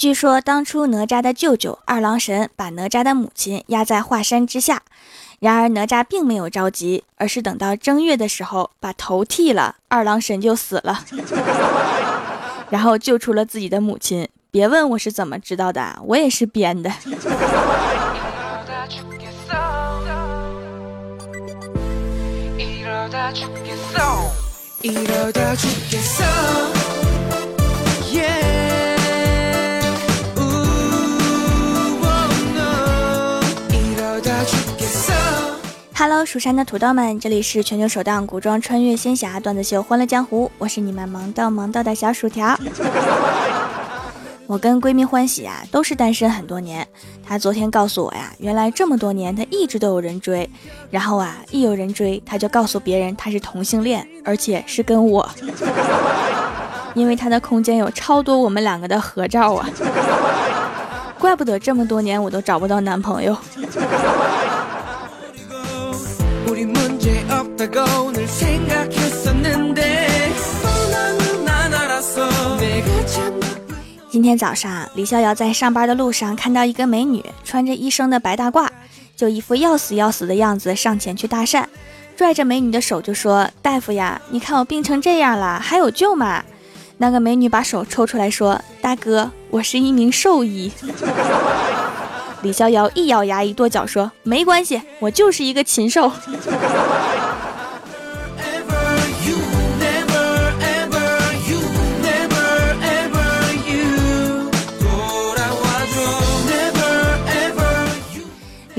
据说当初哪吒的舅舅二郎神把哪吒的母亲压在华山之下，然而哪吒并没有着急，而是等到正月的时候把头剃了，二郎神就死了，然后救出了自己的母亲。别问我是怎么知道的，我也是编的。yeah. Hello，蜀山的土豆们，这里是全球首档古装穿越仙侠段子秀《欢乐江湖》，我是你们萌豆萌豆的小薯条。我跟闺蜜欢喜啊，都是单身很多年。她昨天告诉我呀，原来这么多年她一直都有人追，然后啊，一有人追，她就告诉别人她是同性恋，而且是跟我，因为她的空间有超多我们两个的合照啊。怪不得这么多年我都找不到男朋友。今天早上，李逍遥在上班的路上看到一个美女穿着医生的白大褂，就一副要死要死的样子，上前去搭讪，拽着美女的手就说：“大夫呀，你看我病成这样了，还有救吗？”那个美女把手抽出来说：“大哥，我是一名兽医。”李逍遥一咬牙一跺脚说：“没关系，我就是一个禽兽。”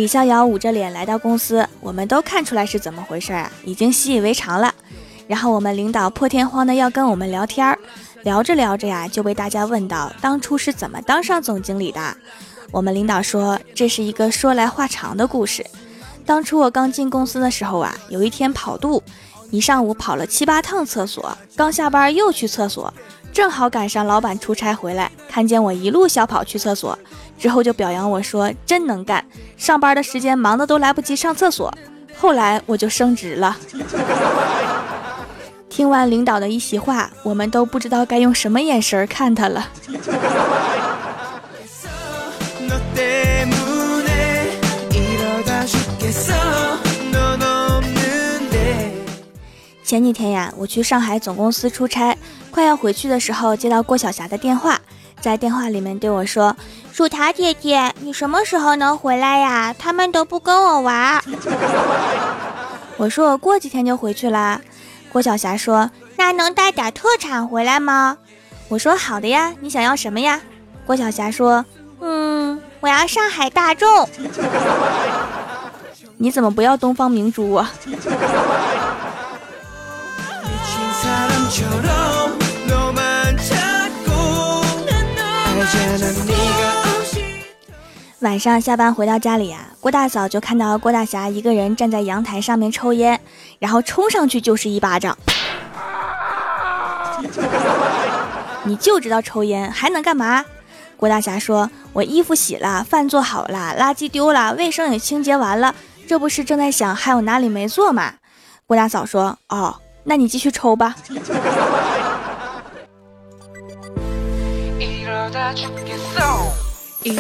李逍遥捂着脸来到公司，我们都看出来是怎么回事啊，已经习以为常了。然后我们领导破天荒的要跟我们聊天儿，聊着聊着呀，就被大家问到当初是怎么当上总经理的。我们领导说，这是一个说来话长的故事。当初我刚进公司的时候啊，有一天跑肚，一上午跑了七八趟厕所，刚下班又去厕所，正好赶上老板出差回来，看见我一路小跑去厕所，之后就表扬我说真能干，上班的时间忙的都来不及上厕所。后来我就升职了。听完领导的一席话，我们都不知道该用什么眼神看他了。前几天呀，我去上海总公司出差，快要回去的时候，接到郭晓霞的电话，在电话里面对我说：“薯条姐姐，你什么时候能回来呀？他们都不跟我玩。”我说：“我过几天就回去啦。”郭晓霞说：“那能带点特产回来吗？”我说：“好的呀，你想要什么呀？”郭晓霞说：“嗯，我要上海大众。”你怎么不要东方明珠啊？晚上下班回到家里呀，郭大嫂就看到郭大侠一个人站在阳台上面抽烟，然后冲上去就是一巴掌。你就知道抽烟，还能干嘛？郭大侠说：“我衣服洗了，饭做好了，垃圾丢了，卫生也清洁完了，这不是正在想还有哪里没做吗？”郭大嫂说：“哦。”那你继续抽吧。第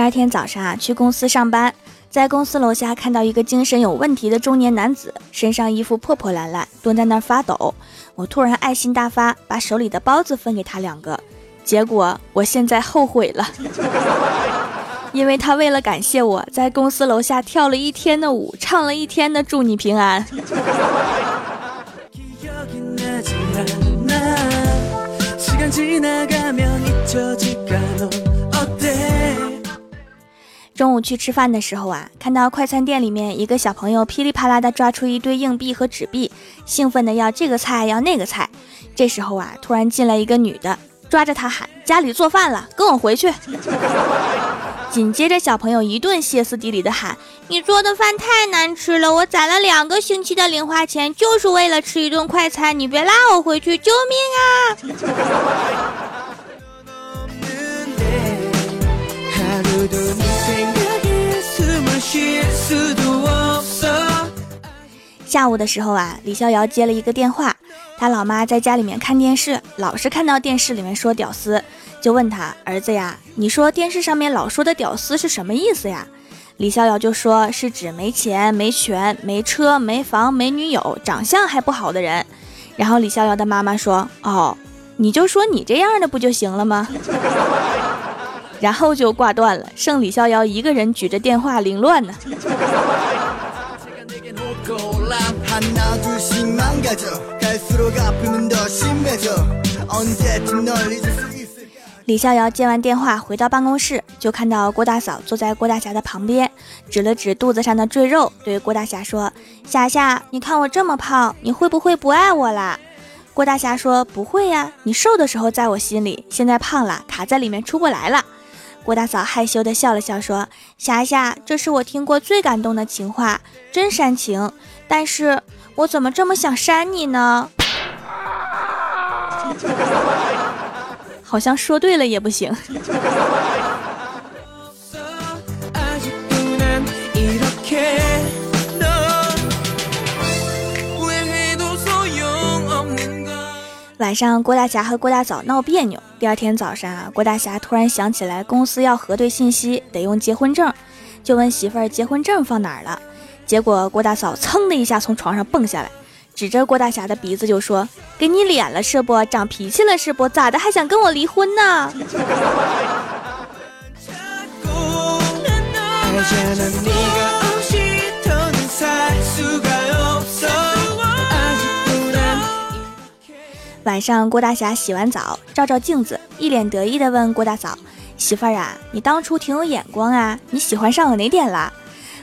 二天早上啊，去公司上班，在公司楼下看到一个精神有问题的中年男子，身上衣服破破烂烂，蹲在那儿发抖。我突然爱心大发，把手里的包子分给他两个，结果我现在后悔了。因为他为了感谢我在公司楼下跳了一天的舞，唱了一天的祝你平安。中午去吃饭的时候啊，看到快餐店里面一个小朋友噼里啪啦的抓出一堆硬币和纸币，兴奋的要这个菜要那个菜。这时候啊，突然进来一个女的，抓着他喊：“家里做饭了，跟我回去。”紧接着，小朋友一顿歇斯底里的喊：“你做的饭太难吃了，我攒了两个星期的零花钱，就是为了吃一顿快餐，你别拉我回去，救命啊！” 下午的时候啊，李逍遥接了一个电话，他老妈在家里面看电视，老是看到电视里面说屌丝，就问他儿子呀，你说电视上面老说的屌丝是什么意思呀？李逍遥就说是指没钱、没权、没车、没房、没女友、长相还不好的人。然后李逍遥的妈妈说：“哦，你就说你这样的不就行了吗？” 然后就挂断了，剩李逍遥一个人举着电话凌乱呢。李逍遥接完电话回到办公室，就看到郭大嫂坐在郭大侠的旁边，指了指肚子上的赘肉，对郭大侠说：“霞霞，你看我这么胖，你会不会不爱我啦？”郭大侠说：“不会呀，你瘦的时候在我心里，现在胖了，卡在里面出不来了。”郭大嫂害羞的笑了笑，说：“霞霞，这是我听过最感动的情话，真煽情。但是我怎么这么想扇你呢？” 好像说对了也不行。晚上，郭大侠和郭大嫂闹别扭。第二天早上啊，郭大侠突然想起来公司要核对信息，得用结婚证，就问媳妇儿结婚证放哪儿了。结果郭大嫂噌的一下从床上蹦下来。指着郭大侠的鼻子就说：“给你脸了是不？长脾气了是不？咋的还想跟我离婚呢？”晚上，郭大侠洗完澡，照照镜子，一脸得意地问郭大嫂：“媳妇儿啊，你当初挺有眼光啊，你喜欢上我哪点了？”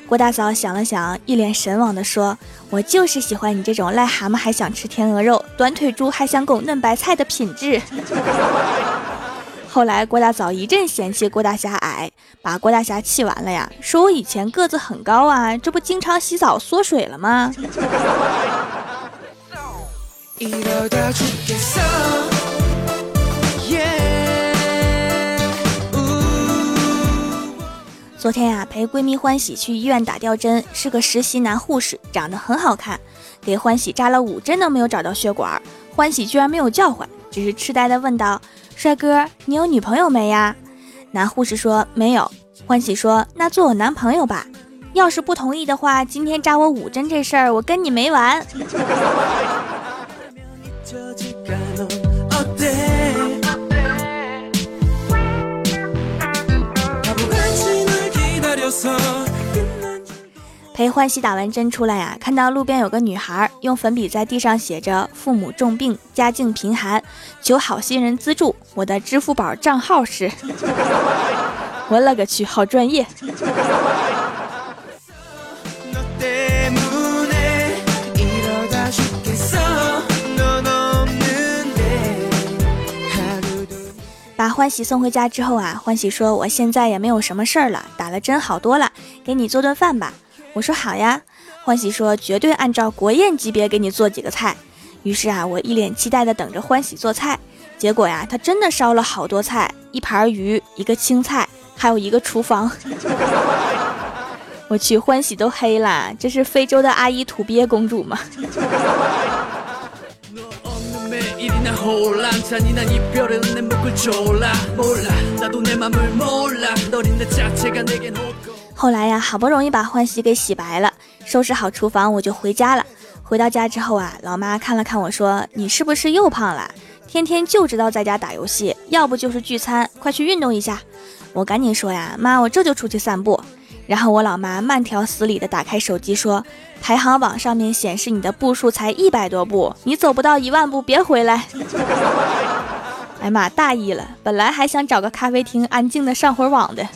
郭大嫂想了想，一脸神往地说：“我就是喜欢你这种癞蛤蟆还想吃天鹅肉，短腿猪还想拱嫩白菜的品质。”后来郭大嫂一阵嫌弃郭大侠矮，把郭大侠气完了呀，说我以前个子很高啊，这不经常洗澡缩水了吗？昨天呀，陪闺蜜欢喜去医院打吊针，是个实习男护士，长得很好看，给欢喜扎了五针都没有找到血管，欢喜居然没有叫唤，只是痴呆的问道：“帅哥，你有女朋友没呀？”男护士说：“没有。”欢喜说：“那做我男朋友吧，要是不同意的话，今天扎我五针这事儿，我跟你没完。”陪欢喜打完针出来呀，看到路边有个女孩用粉笔在地上写着“父母重病，家境贫寒，求好心人资助”。我的支付宝账号是 我勒个去，好专业！欢喜送回家之后啊，欢喜说：“我现在也没有什么事儿了，打了针好多了，给你做顿饭吧。”我说：“好呀。”欢喜说：“绝对按照国宴级别给你做几个菜。”于是啊，我一脸期待的等着欢喜做菜。结果呀，他真的烧了好多菜，一盘鱼，一个青菜，还有一个厨房。我去，欢喜都黑了，这是非洲的阿姨土鳖公主吗？后来呀，好不容易把欢喜给洗白了，收拾好厨房，我就回家了。回到家之后啊，老妈看了看我说：“你是不是又胖了？天天就知道在家打游戏，要不就是聚餐，快去运动一下。”我赶紧说呀：“妈，我这就出去散步。”然后我老妈慢条斯理的打开手机说：“排行榜上面显示你的步数才一百多步，你走不到一万步别回来。”哎妈，大意了，本来还想找个咖啡厅安静的上会儿网的。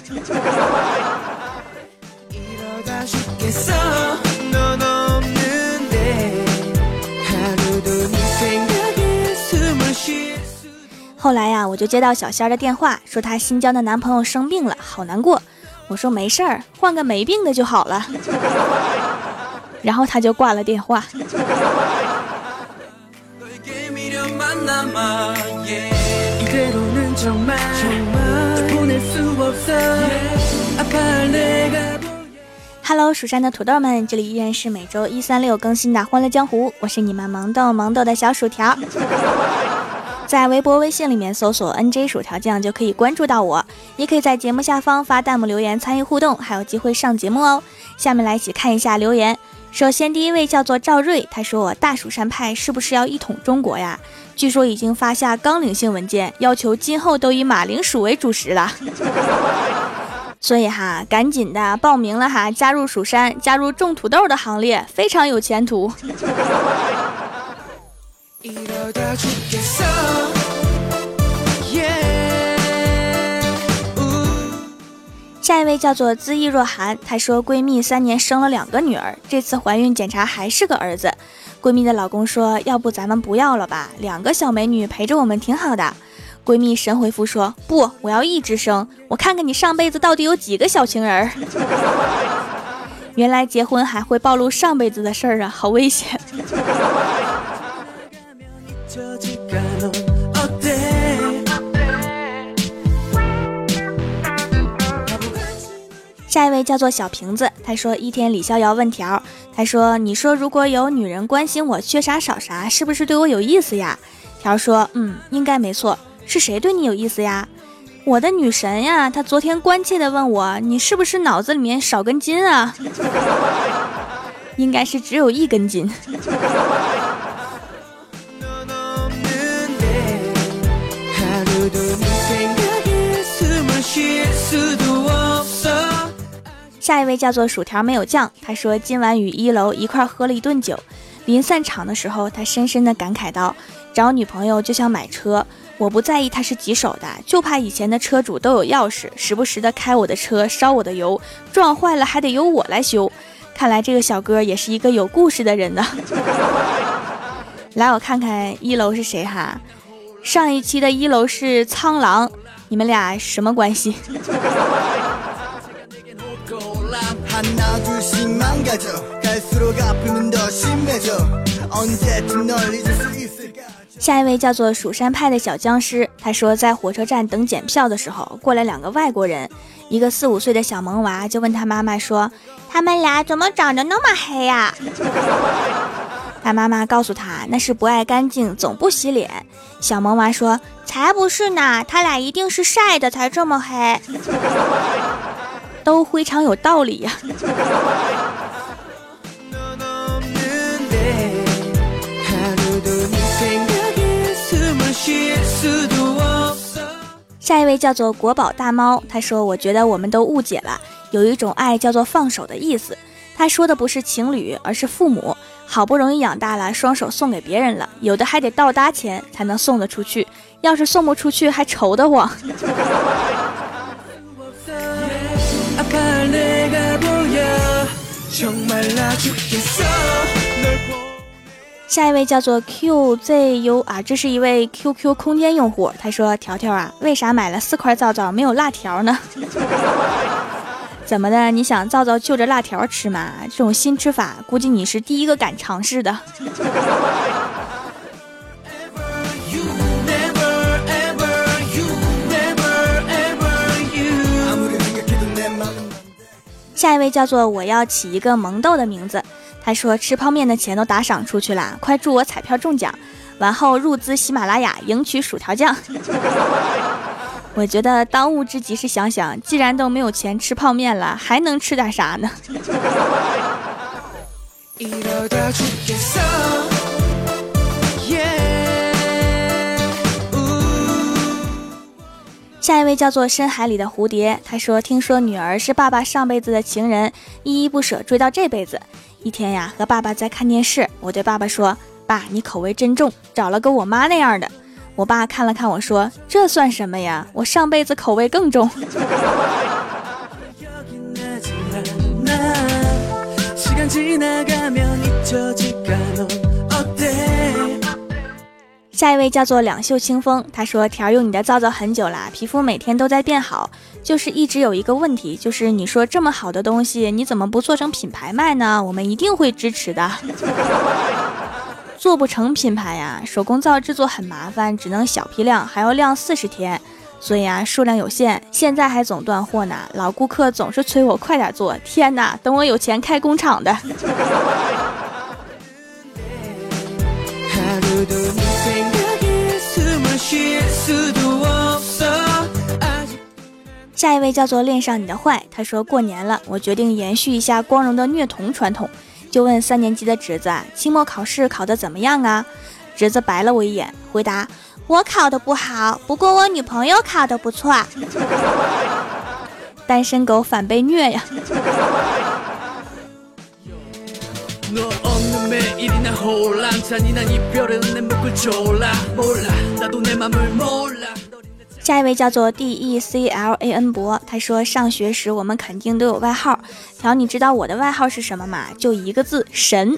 后来呀，我就接到小仙儿的电话，说她新交的男朋友生病了，好难过。我说没事儿，换个没病的就好了。然后他就挂了电话。Hello，蜀山的土豆们，这里依然是每周一、三、六更新的《欢乐江湖》，我是你们萌豆萌豆的小薯条。在微博、微信里面搜索 “nj 薯条酱”就可以关注到我，也可以在节目下方发弹幕留言参与互动，还有机会上节目哦。下面来一起看一下留言。首先，第一位叫做赵瑞，他说：“大蜀山派是不是要一统中国呀？据说已经发下纲领性文件，要求今后都以马铃薯为主食了。所以哈，赶紧的报名了哈，加入蜀山，加入种土豆的行列，非常有前途。”下一位叫做恣意若寒，她说闺蜜三年生了两个女儿，这次怀孕检查还是个儿子。闺蜜的老公说：“要不咱们不要了吧，两个小美女陪着我们挺好的。”闺蜜神回复说：“不，我要一直生，我看看你上辈子到底有几个小情人。”原来结婚还会暴露上辈子的事儿啊，好危险。下一位叫做小瓶子，他说一天李逍遥问条，他说你说如果有女人关心我缺啥少啥，是不是对我有意思呀？条说嗯，应该没错。是谁对你有意思呀？我的女神呀，她昨天关切的问我，你是不是脑子里面少根筋啊？应该是只有一根筋。下一位叫做薯条没有酱，他说今晚与一楼一块喝了一顿酒，临散场的时候，他深深的感慨道：找女朋友就像买车，我不在意他是几手的，就怕以前的车主都有钥匙，时不时的开我的车烧我的油，撞坏了还得由我来修。看来这个小哥也是一个有故事的人呢。来，我看看一楼是谁哈？上一期的一楼是苍狼，你们俩什么关系？下一位叫做蜀山派的小僵尸，他说在火车站等检票的时候，过来两个外国人，一个四五岁的小萌娃就问他妈妈说：“他们俩怎么长得那么黑呀？” 他妈妈告诉他那是不爱干净，总不洗脸。小萌娃说：“才不是呢，他俩一定是晒的才这么黑。”都非常有道理呀。下一位叫做国宝大猫，他说：“我觉得我们都误解了，有一种爱叫做放手的意思。他说的不是情侣，而是父母。好不容易养大了，双手送给别人了，有的还得倒搭钱才能送得出去，要是送不出去，还愁得慌。”下一位叫做 QZU 啊，这是一位 QQ 空间用户。他说：“条条啊，为啥买了四块皂皂没有辣条呢？怎么的？你想皂皂就着辣条吃吗？这种新吃法，估计你是第一个敢尝试的。”下一位叫做我要起一个萌豆的名字。他说吃泡面的钱都打赏出去了，快祝我彩票中奖，完后入资喜马拉雅赢取薯条酱。我觉得当务之急是想想，既然都没有钱吃泡面了，还能吃点啥呢？下一位叫做深海里的蝴蝶，他说：“听说女儿是爸爸上辈子的情人，依依不舍追到这辈子。一天呀，和爸爸在看电视，我对爸爸说：‘爸，你口味真重，找了个我妈那样的。’我爸看了看我说：‘这算什么呀？我上辈子口味更重。’”下一位叫做两袖清风，他说：“条用你的皂皂很久了，皮肤每天都在变好，就是一直有一个问题，就是你说这么好的东西，你怎么不做成品牌卖呢？我们一定会支持的。做不成品牌呀，手工皂制作很麻烦，只能小批量，还要晾四十天。所以啊，数量有限，现在还总断货呢。老顾客总是催我快点做，天哪，等我有钱开工厂的。下一位叫做恋上你的坏，他说过年了，我决定延续一下光荣的虐童传统，就问三年级的侄子，期末考试考得怎么样啊？侄子白了我一眼，回答我考的不好，不过我女朋友考的不错。单身狗反被虐呀！下一位叫做 D E C L A N 博，他说上学时我们肯定都有外号。条，你知道我的外号是什么吗？就一个字，神。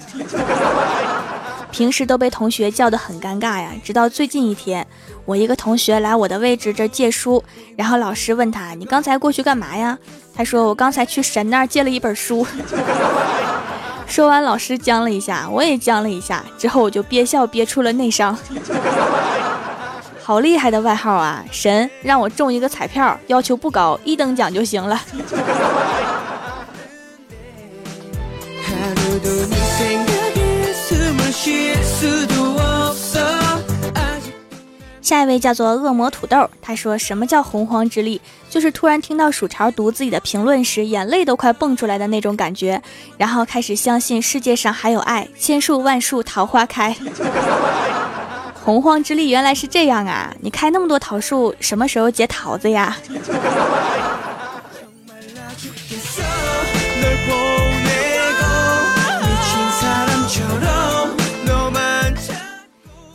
平时都被同学叫得很尴尬呀，直到最近一天，我一个同学来我的位置这借书，然后老师问他，你刚才过去干嘛呀？他说我刚才去神那儿借了一本书。说完，老师僵了一下，我也僵了一下，之后我就憋笑憋出了内伤。好厉害的外号啊！神让我中一个彩票，要求不高，一等奖就行了。下一位叫做恶魔土豆，他说：“什么叫洪荒之力？就是突然听到薯条读自己的评论时，眼泪都快蹦出来的那种感觉，然后开始相信世界上还有爱，千树万树桃花开。洪荒之力原来是这样啊！你开那么多桃树，什么时候结桃子呀？”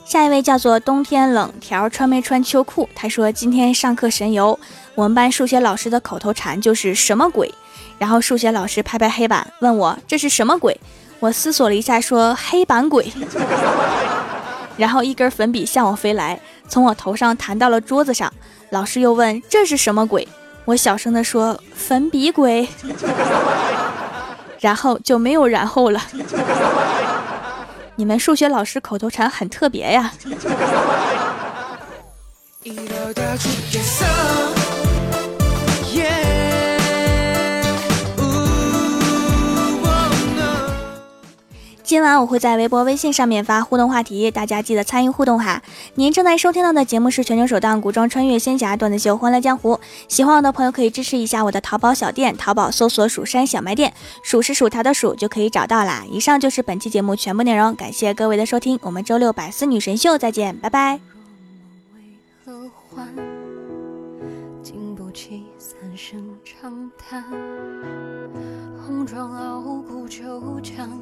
下一位叫做冬天冷条穿没穿秋裤？他说今天上课神游，我们班数学老师的口头禅就是什么鬼？然后数学老师拍拍黑板问我这是什么鬼？我思索了一下说黑板鬼。然后一根粉笔向我飞来，从我头上弹到了桌子上。老师又问这是什么鬼？我小声的说粉笔鬼。然后就没有然后了。你们数学老师口头禅很特别呀。今晚我会在微博、微信上面发互动话题，大家记得参与互动哈。您正在收听到的节目是全球首档古装穿越仙侠段子秀《欢乐江湖》，喜欢我的朋友可以支持一下我的淘宝小店，淘宝搜索“蜀山小卖店”，数是薯条的数就可以找到啦。以上就是本期节目全部内容，感谢各位的收听，我们周六百思女神秀再见，拜拜。经不起三声长叹。红妆傲骨，就将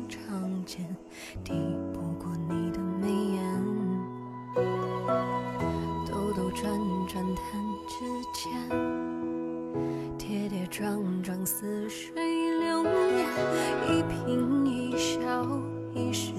转弹指间，跌跌撞撞似水流年。一颦一笑一世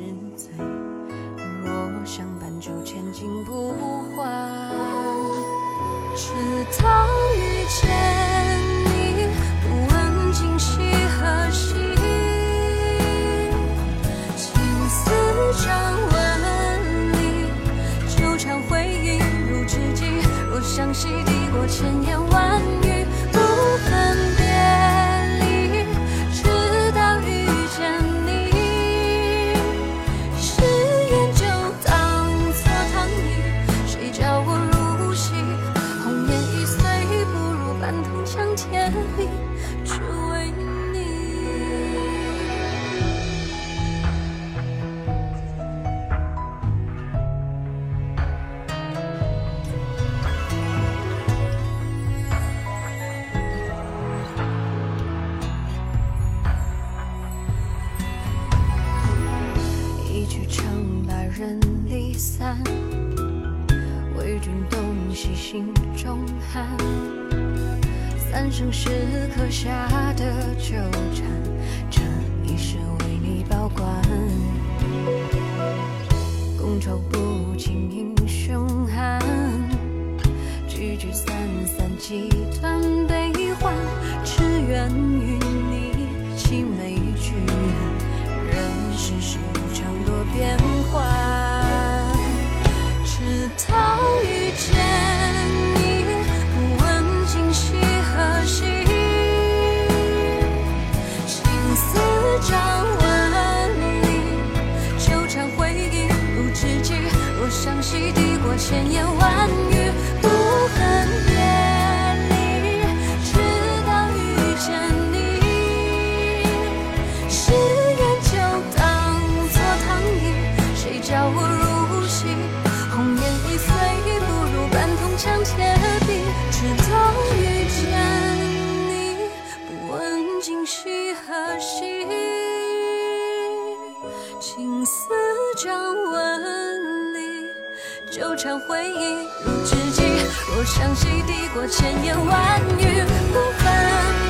相信抵过千言万语不分